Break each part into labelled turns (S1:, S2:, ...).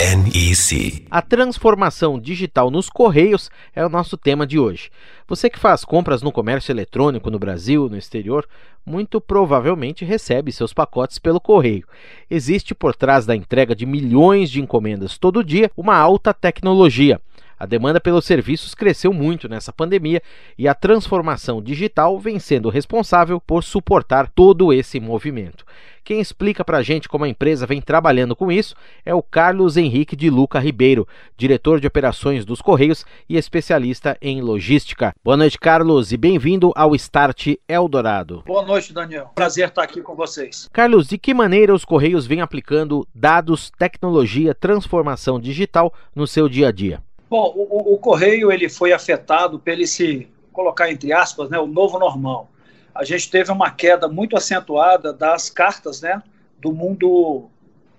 S1: NEC.
S2: A transformação digital nos Correios é o nosso tema de hoje. Você que faz compras no comércio eletrônico no Brasil, no exterior, muito provavelmente recebe seus pacotes pelo correio. Existe por trás da entrega de milhões de encomendas todo dia uma alta tecnologia. A demanda pelos serviços cresceu muito nessa pandemia e a transformação digital vem sendo responsável por suportar todo esse movimento. Quem explica para a gente como a empresa vem trabalhando com isso é o Carlos Henrique de Luca Ribeiro, diretor de operações dos Correios e especialista em logística. Boa noite, Carlos, e bem-vindo ao Start Eldorado.
S3: Boa noite, Daniel. Prazer estar aqui com vocês.
S2: Carlos, de que maneira os Correios vêm aplicando dados, tecnologia, transformação digital no seu dia a dia?
S3: Bom, o, o, Correio ele foi afetado pelo esse, colocar entre aspas, né, o novo normal. A gente teve uma queda muito acentuada das cartas né, do mundo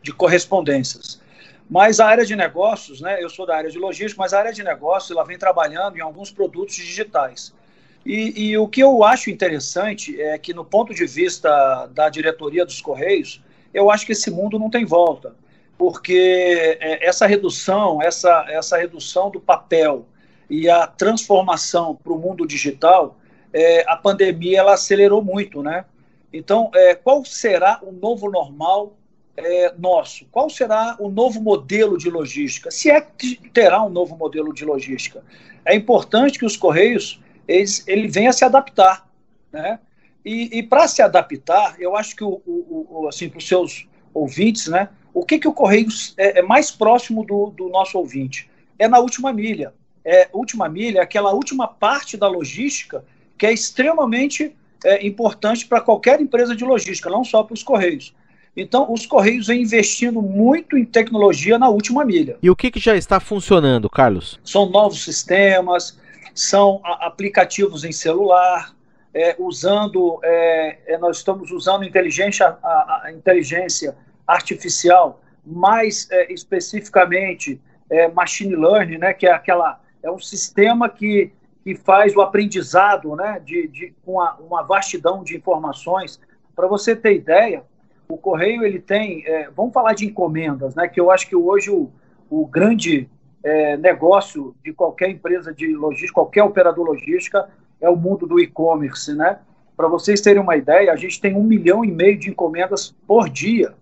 S3: de correspondências. Mas a área de negócios, né, eu sou da área de logística, mas a área de negócios ela vem trabalhando em alguns produtos digitais. E, e, o que eu acho interessante é que, no ponto de vista da diretoria dos Correios, eu acho que esse mundo não tem volta porque é, essa redução, essa, essa redução do papel e a transformação para o mundo digital, é, a pandemia ela acelerou muito, né? Então, é, qual será o novo normal é, nosso? Qual será o novo modelo de logística? Se é que terá um novo modelo de logística, é importante que os correios eles, ele venha se adaptar, né? E, e para se adaptar, eu acho que o, o, o assim para os seus ouvintes, né? O que, que o Correios é, é mais próximo do, do, nosso ouvinte? É na última milha. É, última milha é aquela última parte da logística que é extremamente é, importante para qualquer empresa de logística, não só para os Correios. Então, os Correios vêm investindo muito em tecnologia na última milha.
S2: E o que, que já está funcionando, Carlos?
S3: São novos sistemas, são aplicativos em celular, é, usando, é, é, nós estamos usando inteligência, a, a inteligência artificial, mais é, especificamente é, machine learning, né, que é aquela é um sistema que, que faz o aprendizado, né, de, de com uma, uma vastidão de informações. Para você ter ideia, o correio ele tem, é, vamos falar de encomendas, né, que eu acho que hoje o, o grande é, negócio de qualquer empresa de logística, qualquer operador logística, é o mundo do e-commerce, né? Para vocês terem uma ideia, a gente tem um milhão e meio de encomendas por dia.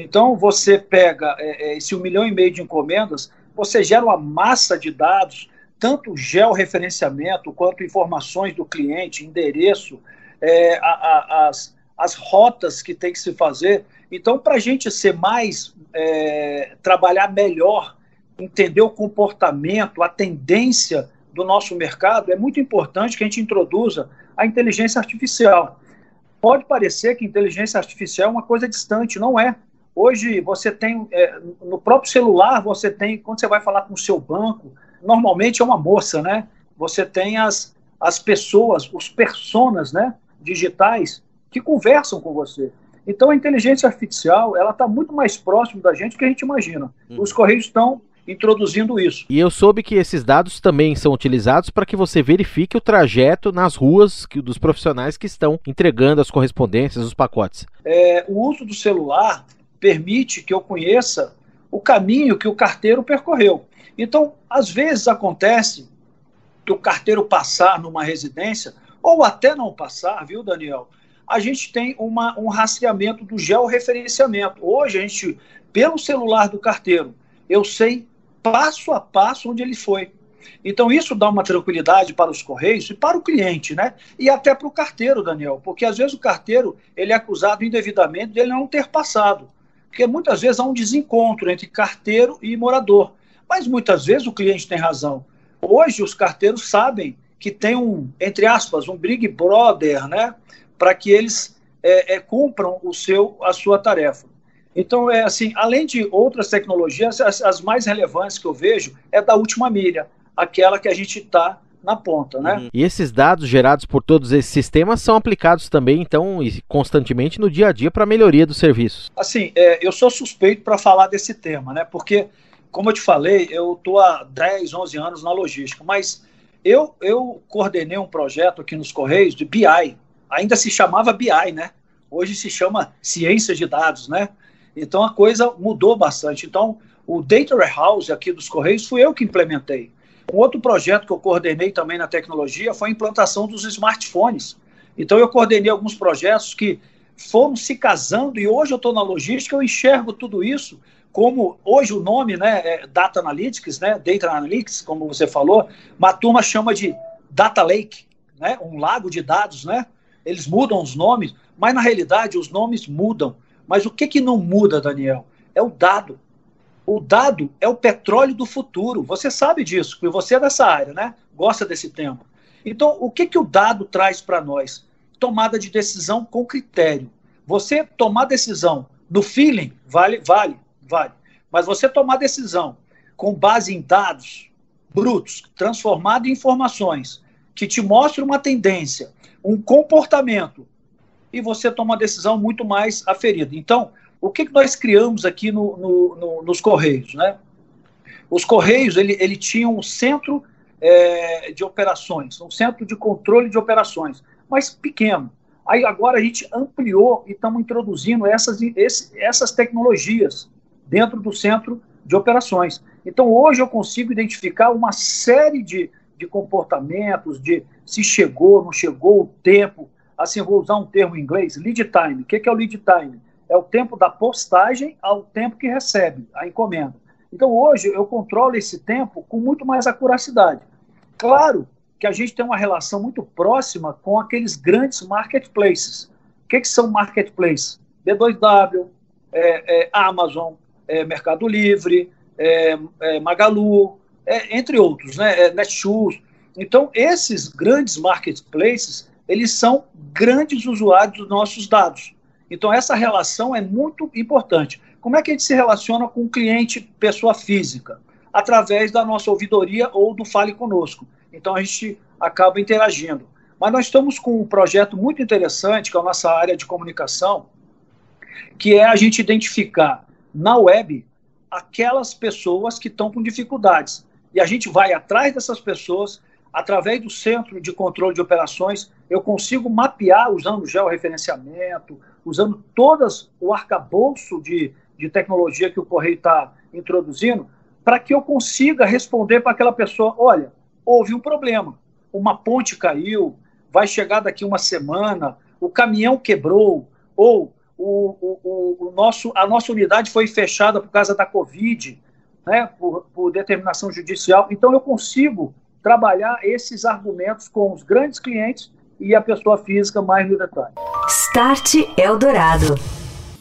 S3: Então, você pega é, é, esse um milhão e meio de encomendas, você gera uma massa de dados, tanto georreferenciamento quanto informações do cliente, endereço, é, a, a, as, as rotas que tem que se fazer. Então, para a gente ser mais, é, trabalhar melhor, entender o comportamento, a tendência do nosso mercado, é muito importante que a gente introduza a inteligência artificial. Pode parecer que inteligência artificial é uma coisa distante, não é. Hoje você tem, é, no próprio celular, você tem, quando você vai falar com o seu banco, normalmente é uma moça, né? Você tem as, as pessoas, os personas, né, digitais, que conversam com você. Então a inteligência artificial, ela está muito mais próximo da gente do que a gente imagina. Uhum. Os Correios estão introduzindo isso.
S2: E eu soube que esses dados também são utilizados para que você verifique o trajeto nas ruas que, dos profissionais que estão entregando as correspondências, os pacotes.
S3: É, o uso do celular permite que eu conheça o caminho que o carteiro percorreu. Então, às vezes acontece que o carteiro passar numa residência, ou até não passar, viu, Daniel? A gente tem uma, um rastreamento do georreferenciamento. Hoje, a gente, pelo celular do carteiro, eu sei passo a passo onde ele foi. Então, isso dá uma tranquilidade para os Correios e para o cliente, né? E até para o carteiro, Daniel, porque às vezes o carteiro ele é acusado indevidamente de ele não ter passado porque muitas vezes há um desencontro entre carteiro e morador. Mas muitas vezes o cliente tem razão. Hoje os carteiros sabem que tem um, entre aspas, um Big Brother, né, para que eles é, é, cumpram o seu, a sua tarefa. Então, é assim, além de outras tecnologias, as, as mais relevantes que eu vejo é da última milha, aquela que a gente está na ponta, né? Uhum.
S2: E esses dados gerados por todos esses sistemas são aplicados também, então, constantemente no dia a dia para a melhoria dos serviços.
S3: Assim, é, eu sou suspeito para falar desse tema, né? Porque, como eu te falei, eu estou há 10, 11 anos na logística, mas eu, eu coordenei um projeto aqui nos Correios de BI, ainda se chamava BI, né? Hoje se chama ciência de dados, né? Então a coisa mudou bastante. Então, o Data Warehouse aqui dos Correios fui eu que implementei. Outro projeto que eu coordenei também na tecnologia foi a implantação dos smartphones. Então, eu coordenei alguns projetos que foram se casando e hoje eu estou na logística, eu enxergo tudo isso como hoje o nome, né, é Data Analytics, né, Data Analytics, como você falou, uma turma chama de Data Lake, né, um lago de dados, né? Eles mudam os nomes, mas na realidade os nomes mudam. Mas o que que não muda, Daniel? É o dado. O dado é o petróleo do futuro. Você sabe disso, porque você é dessa área, né? Gosta desse tema. Então, o que, que o dado traz para nós? Tomada de decisão com critério. Você tomar decisão no feeling, vale, vale, vale. Mas você tomar decisão com base em dados brutos, transformado em informações, que te mostram uma tendência, um comportamento, e você toma uma decisão muito mais aferida. Então, o que, que nós criamos aqui no, no, no, nos Correios? Né? Os Correios ele, ele tinha um centro é, de operações, um centro de controle de operações, mas pequeno. Aí agora a gente ampliou e estamos introduzindo essas, esse, essas tecnologias dentro do centro de operações. Então hoje eu consigo identificar uma série de, de comportamentos, de se chegou, não chegou, o tempo. Assim, vou usar um termo em inglês, lead time. O que é o lead time? É o tempo da postagem ao tempo que recebe a encomenda. Então, hoje, eu controlo esse tempo com muito mais acuracidade. Claro que a gente tem uma relação muito próxima com aqueles grandes marketplaces. O que, que são marketplaces? B2W, é, é, Amazon, é, Mercado Livre, é, é, Magalu, é, entre outros, né? Netshoes. Então, esses grandes marketplaces, eles são grandes usuários dos nossos dados. Então, essa relação é muito importante. Como é que a gente se relaciona com o cliente, pessoa física? Através da nossa ouvidoria ou do Fale Conosco. Então, a gente acaba interagindo. Mas nós estamos com um projeto muito interessante, que é a nossa área de comunicação, que é a gente identificar na web aquelas pessoas que estão com dificuldades. E a gente vai atrás dessas pessoas, através do centro de controle de operações, eu consigo mapear usando georreferenciamento, usando todas o arcabouço de, de tecnologia que o Correio está introduzindo, para que eu consiga responder para aquela pessoa: olha, houve um problema, uma ponte caiu, vai chegar daqui uma semana, o caminhão quebrou, ou o, o, o, nosso, a nossa unidade foi fechada por causa da Covid, né, por, por determinação judicial. Então, eu consigo trabalhar esses argumentos com os grandes clientes e a pessoa física mais no detalhe.
S4: Start Eldorado.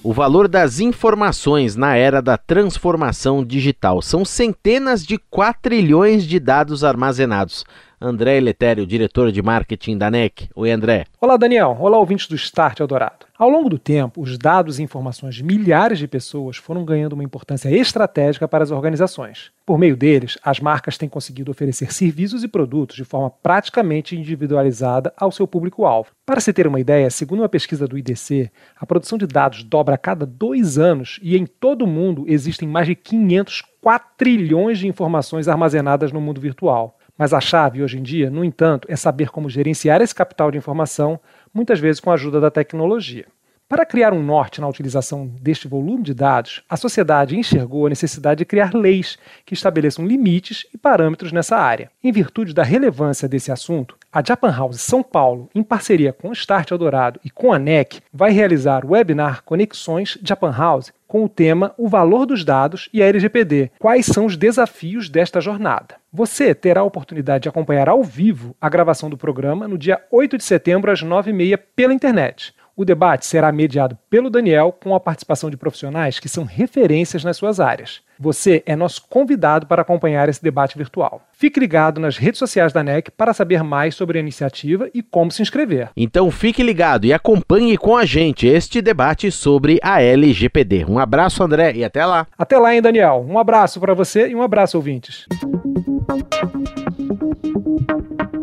S2: O valor das informações na era da transformação digital são centenas de quatrilhões de dados armazenados. André Letério, diretor de marketing da NEC. Oi, André.
S5: Olá, Daniel. Olá, ouvintes do Start Eldorado. Ao longo do tempo, os dados e informações de milhares de pessoas foram ganhando uma importância estratégica para as organizações. Por meio deles, as marcas têm conseguido oferecer serviços e produtos de forma praticamente individualizada ao seu público-alvo. Para se ter uma ideia, segundo uma pesquisa do IDC, a produção de dados dobra a cada dois anos e em todo o mundo existem mais de 500 trilhões de informações armazenadas no mundo virtual. Mas a chave hoje em dia, no entanto, é saber como gerenciar esse capital de informação, muitas vezes com a ajuda da tecnologia. Para criar um norte na utilização deste volume de dados, a sociedade enxergou a necessidade de criar leis que estabeleçam limites e parâmetros nessa área. Em virtude da relevância desse assunto, a Japan House São Paulo, em parceria com o Start Eldorado e com a NEC, vai realizar o webinar Conexões Japan House com o tema O Valor dos Dados e a LGPD. Quais são os desafios desta jornada? Você terá a oportunidade de acompanhar ao vivo a gravação do programa no dia 8 de setembro, às 9h30, pela internet. O debate será mediado pelo Daniel com a participação de profissionais que são referências nas suas áreas. Você é nosso convidado para acompanhar esse debate virtual. Fique ligado nas redes sociais da NEC para saber mais sobre a iniciativa e como se inscrever.
S2: Então fique ligado e acompanhe com a gente este debate sobre a LGPD. Um abraço, André, e até lá.
S5: Até lá, hein, Daniel. Um abraço para você e um abraço, ouvintes.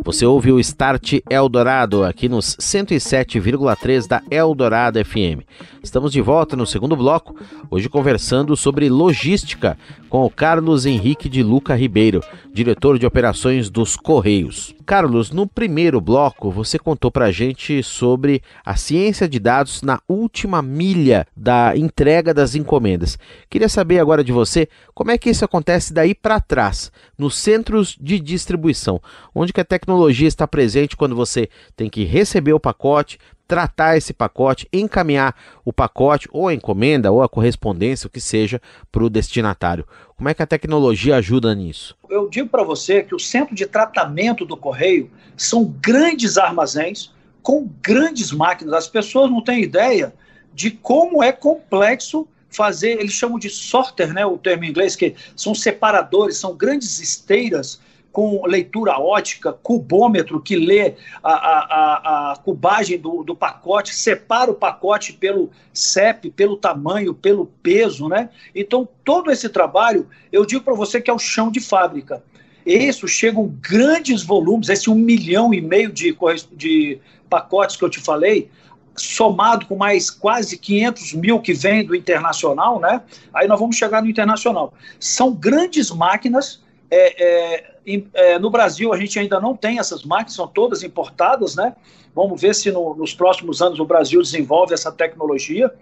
S2: Você ouve o Start Eldorado aqui nos 107,3 da Eldorado FM. Estamos de volta no segundo bloco, hoje conversando sobre logística com o Carlos Henrique de Luca Ribeiro, diretor de operações dos Correios. Carlos, no primeiro bloco você contou pra gente sobre a ciência de dados na última milha da entrega das encomendas. Queria saber agora de você como é que isso acontece daí para trás, nos centros de distribuição, onde que a tecnologia está presente quando você tem que receber o pacote, tratar esse pacote, encaminhar o pacote, ou a encomenda, ou a correspondência, o que seja, para o destinatário. Como é que a tecnologia ajuda nisso?
S3: Eu digo para você que o centro de tratamento do correio são grandes armazéns com grandes máquinas. As pessoas não têm ideia de como é complexo fazer, eles chamam de sorter, né, o termo em inglês, que são separadores, são grandes esteiras com leitura ótica, cubômetro, que lê a, a, a cubagem do, do, pacote, separa o pacote pelo CEP, pelo tamanho, pelo peso, né? Então, todo esse trabalho, eu digo para você que é o chão de fábrica. Isso chegam grandes volumes, esse um milhão e meio de, de pacotes que eu te falei, somado com mais quase 500 mil que vem do internacional, né? Aí nós vamos chegar no internacional. São grandes máquinas é, é, é, no Brasil a gente ainda não tem essas máquinas, são todas importadas, né? Vamos ver se no, nos próximos anos o Brasil desenvolve essa tecnologia.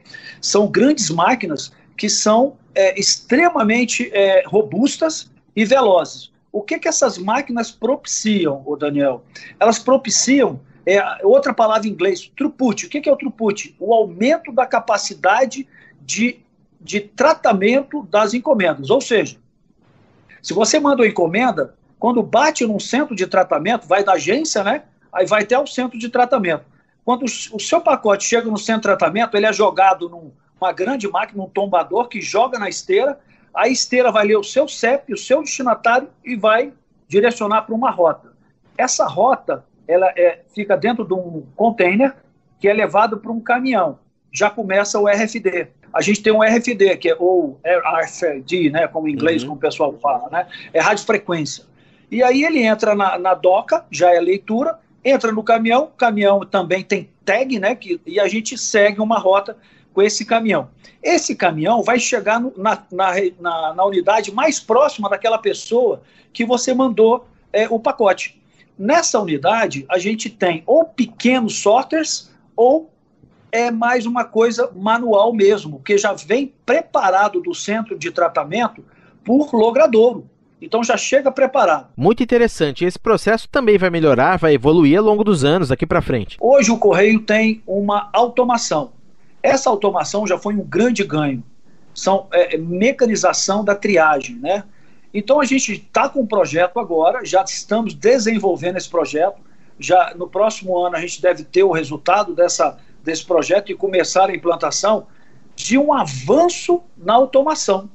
S3: São grandes máquinas que são é, extremamente é, robustas e velozes. O que, que essas máquinas propiciam, o Daniel? Elas propiciam é, outra palavra em inglês, throughput. O que, que é o throughput? O aumento da capacidade de, de tratamento das encomendas. Ou seja, se você manda uma encomenda, quando bate num centro de tratamento, vai da agência, né? Aí vai até o centro de tratamento. Quando o seu pacote chega no centro de tratamento, ele é jogado numa grande máquina, num tombador, que joga na esteira. A esteira vai ler o seu CEP, o seu destinatário, e vai direcionar para uma rota. Essa rota ela é, fica dentro de um container que é levado para um caminhão. Já começa o RFD a gente tem um RFD, que é ou RFD, né, como em inglês, uhum. como o pessoal fala, né, é radiofrequência. E aí ele entra na, na doca, já é leitura, entra no caminhão, o caminhão também tem tag, né, que, e a gente segue uma rota com esse caminhão. Esse caminhão vai chegar no, na, na, na, na, unidade mais próxima daquela pessoa que você mandou é, o pacote. Nessa unidade, a gente tem ou pequenos sorters ou é mais uma coisa manual mesmo, que já vem preparado do centro de tratamento por logradouro. Então já chega preparado.
S2: Muito interessante. Esse processo também vai melhorar, vai evoluir ao longo dos anos daqui para frente.
S3: Hoje o correio tem uma automação. Essa automação já foi um grande ganho. São é, é mecanização da triagem, né? Então a gente está com um projeto agora, já estamos desenvolvendo esse projeto. Já no próximo ano a gente deve ter o resultado dessa desse projeto e começar a implantação de um avanço na automação.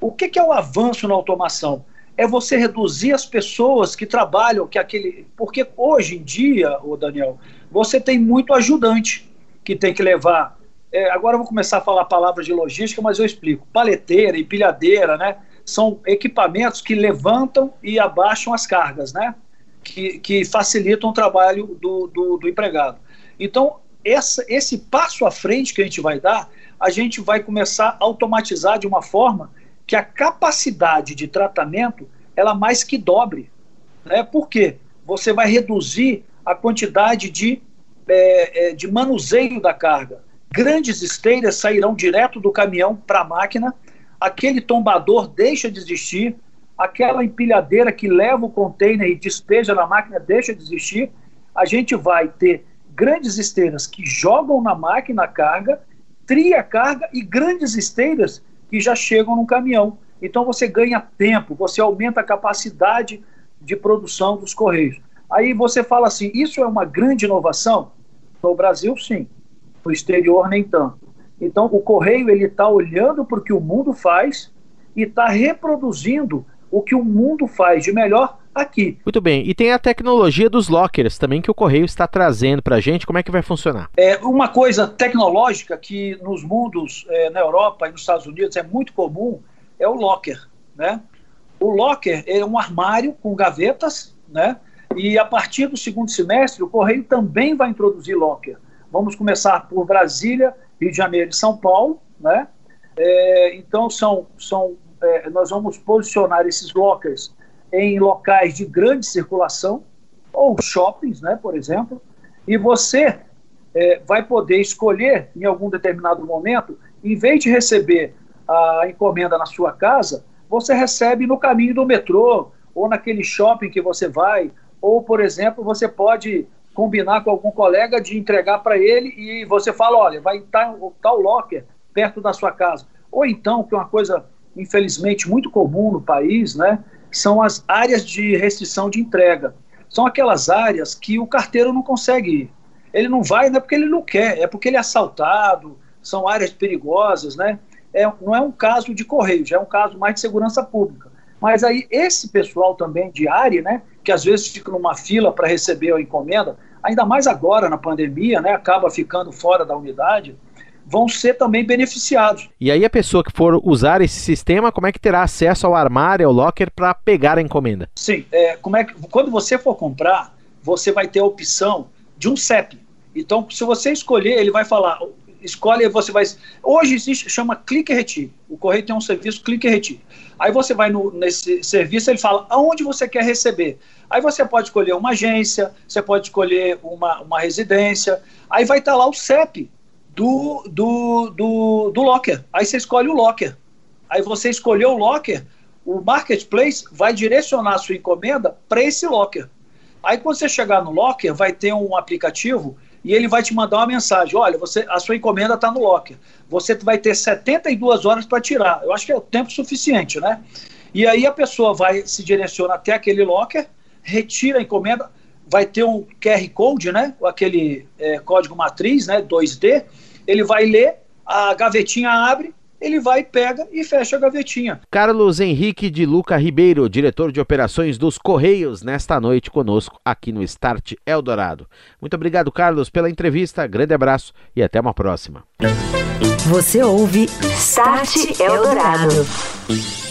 S3: O que, que é o avanço na automação? É você reduzir as pessoas que trabalham, que aquele. Porque hoje em dia, o Daniel, você tem muito ajudante que tem que levar. É, agora eu vou começar a falar palavras de logística, mas eu explico. Paleteira, empilhadeira, né? São equipamentos que levantam e abaixam as cargas, né? Que, que facilitam o trabalho do, do, do empregado. Então, essa, esse passo à frente que a gente vai dar, a gente vai começar a automatizar de uma forma que a capacidade de tratamento ela mais que dobre. Né? Por quê? Você vai reduzir a quantidade de, é, é, de manuseio da carga. Grandes esteiras sairão direto do caminhão para a máquina, aquele tombador deixa de existir, aquela empilhadeira que leva o container e despeja na máquina deixa de existir. A gente vai ter grandes esteiras que jogam na máquina a carga, tria a carga e grandes esteiras que já chegam no caminhão. Então você ganha tempo, você aumenta a capacidade de produção dos correios. Aí você fala assim: isso é uma grande inovação? No Brasil, sim. No exterior, nem tanto. Então o correio ele está olhando para o que o mundo faz e está reproduzindo o que o mundo faz de melhor aqui.
S2: Muito bem. E tem a tecnologia dos lockers também que o Correio está trazendo para a gente. Como é que vai funcionar?
S3: É uma coisa tecnológica que nos mundos, é, na Europa e nos Estados Unidos, é muito comum, é o locker. Né? O locker é um armário com gavetas, né? E a partir do segundo semestre, o Correio também vai introduzir locker. Vamos começar por Brasília, Rio de Janeiro e São Paulo, né? É, então são, são é, nós vamos posicionar esses lockers em locais de grande circulação ou shoppings, né, por exemplo, e você é, vai poder escolher em algum determinado momento, em vez de receber a encomenda na sua casa, você recebe no caminho do metrô ou naquele shopping que você vai, ou por exemplo, você pode combinar com algum colega de entregar para ele e você fala, olha, vai estar tal locker perto da sua casa. Ou então, que é uma coisa infelizmente muito comum no país, né, são as áreas de restrição de entrega. São aquelas áreas que o carteiro não consegue ir. Ele não vai não é porque ele não quer, é porque ele é assaltado, são áreas perigosas, né? É, não é um caso de correio, já é um caso mais de segurança pública. Mas aí esse pessoal também de área, né, que às vezes fica numa fila para receber a encomenda, ainda mais agora na pandemia, né, acaba ficando fora da unidade, vão ser também beneficiados.
S2: E aí a pessoa que for usar esse sistema, como é que terá acesso ao armário, ao locker para pegar a encomenda?
S3: Sim, é, como é que, quando você for comprar, você vai ter a opção de um CEP. Então, se você escolher, ele vai falar, escolhe, você vai. Hoje existe, chama clique e retire. O correio tem um serviço clique e retire. Aí você vai no, nesse serviço, ele fala aonde você quer receber. Aí você pode escolher uma agência, você pode escolher uma, uma residência. Aí vai estar lá o CEP do, do, do, do locker. Aí você escolhe o locker. Aí você escolheu o locker, o marketplace vai direcionar a sua encomenda para esse locker. Aí quando você chegar no locker, vai ter um aplicativo e ele vai te mandar uma mensagem: olha, você, a sua encomenda está no locker. Você vai ter 72 horas para tirar. Eu acho que é o tempo suficiente, né? E aí a pessoa vai se direciona até aquele locker, retira a encomenda, vai ter um QR Code, né? Aquele é, código matriz, né? 2D. Ele vai ler, a gavetinha abre, ele vai, pega e fecha a gavetinha.
S2: Carlos Henrique de Luca Ribeiro, diretor de operações dos Correios, nesta noite conosco aqui no Start Eldorado. Muito obrigado, Carlos, pela entrevista. Grande abraço e até uma próxima.
S4: Você ouve Start Eldorado.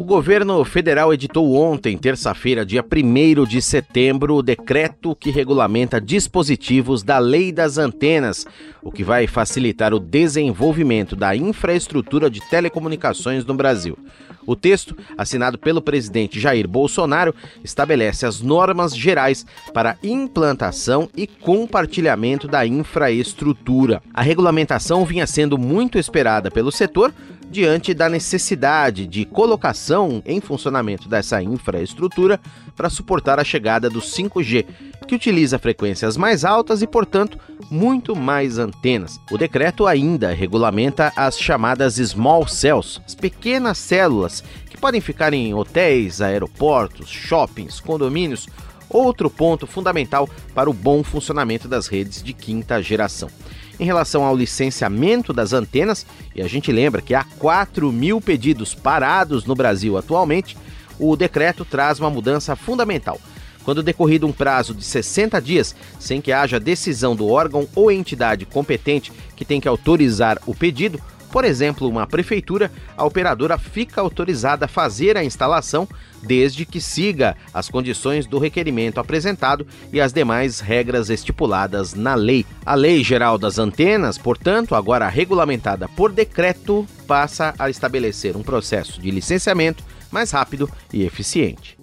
S2: O governo federal editou ontem, terça-feira, dia 1 de setembro, o decreto que regulamenta dispositivos da Lei das Antenas, o que vai facilitar o desenvolvimento da infraestrutura de telecomunicações no Brasil. O texto, assinado pelo presidente Jair Bolsonaro, estabelece as normas gerais para implantação e compartilhamento da infraestrutura. A regulamentação vinha sendo muito esperada pelo setor diante da necessidade de colocação em funcionamento dessa infraestrutura para suportar a chegada do 5G, que utiliza frequências mais altas e, portanto, muito mais antenas. O decreto ainda regulamenta as chamadas small cells, as pequenas células que podem ficar em hotéis, aeroportos, shoppings, condomínios. Outro ponto fundamental para o bom funcionamento das redes de quinta geração. Em relação ao licenciamento das antenas, e a gente lembra que há 4 mil pedidos parados no Brasil atualmente, o decreto traz uma mudança fundamental. Quando decorrido um prazo de 60 dias, sem que haja decisão do órgão ou entidade competente que tem que autorizar o pedido, por exemplo, uma prefeitura, a operadora fica autorizada a fazer a instalação desde que siga as condições do requerimento apresentado e as demais regras estipuladas na lei. A Lei Geral das Antenas, portanto, agora regulamentada por decreto, passa a estabelecer um processo de licenciamento mais rápido e eficiente.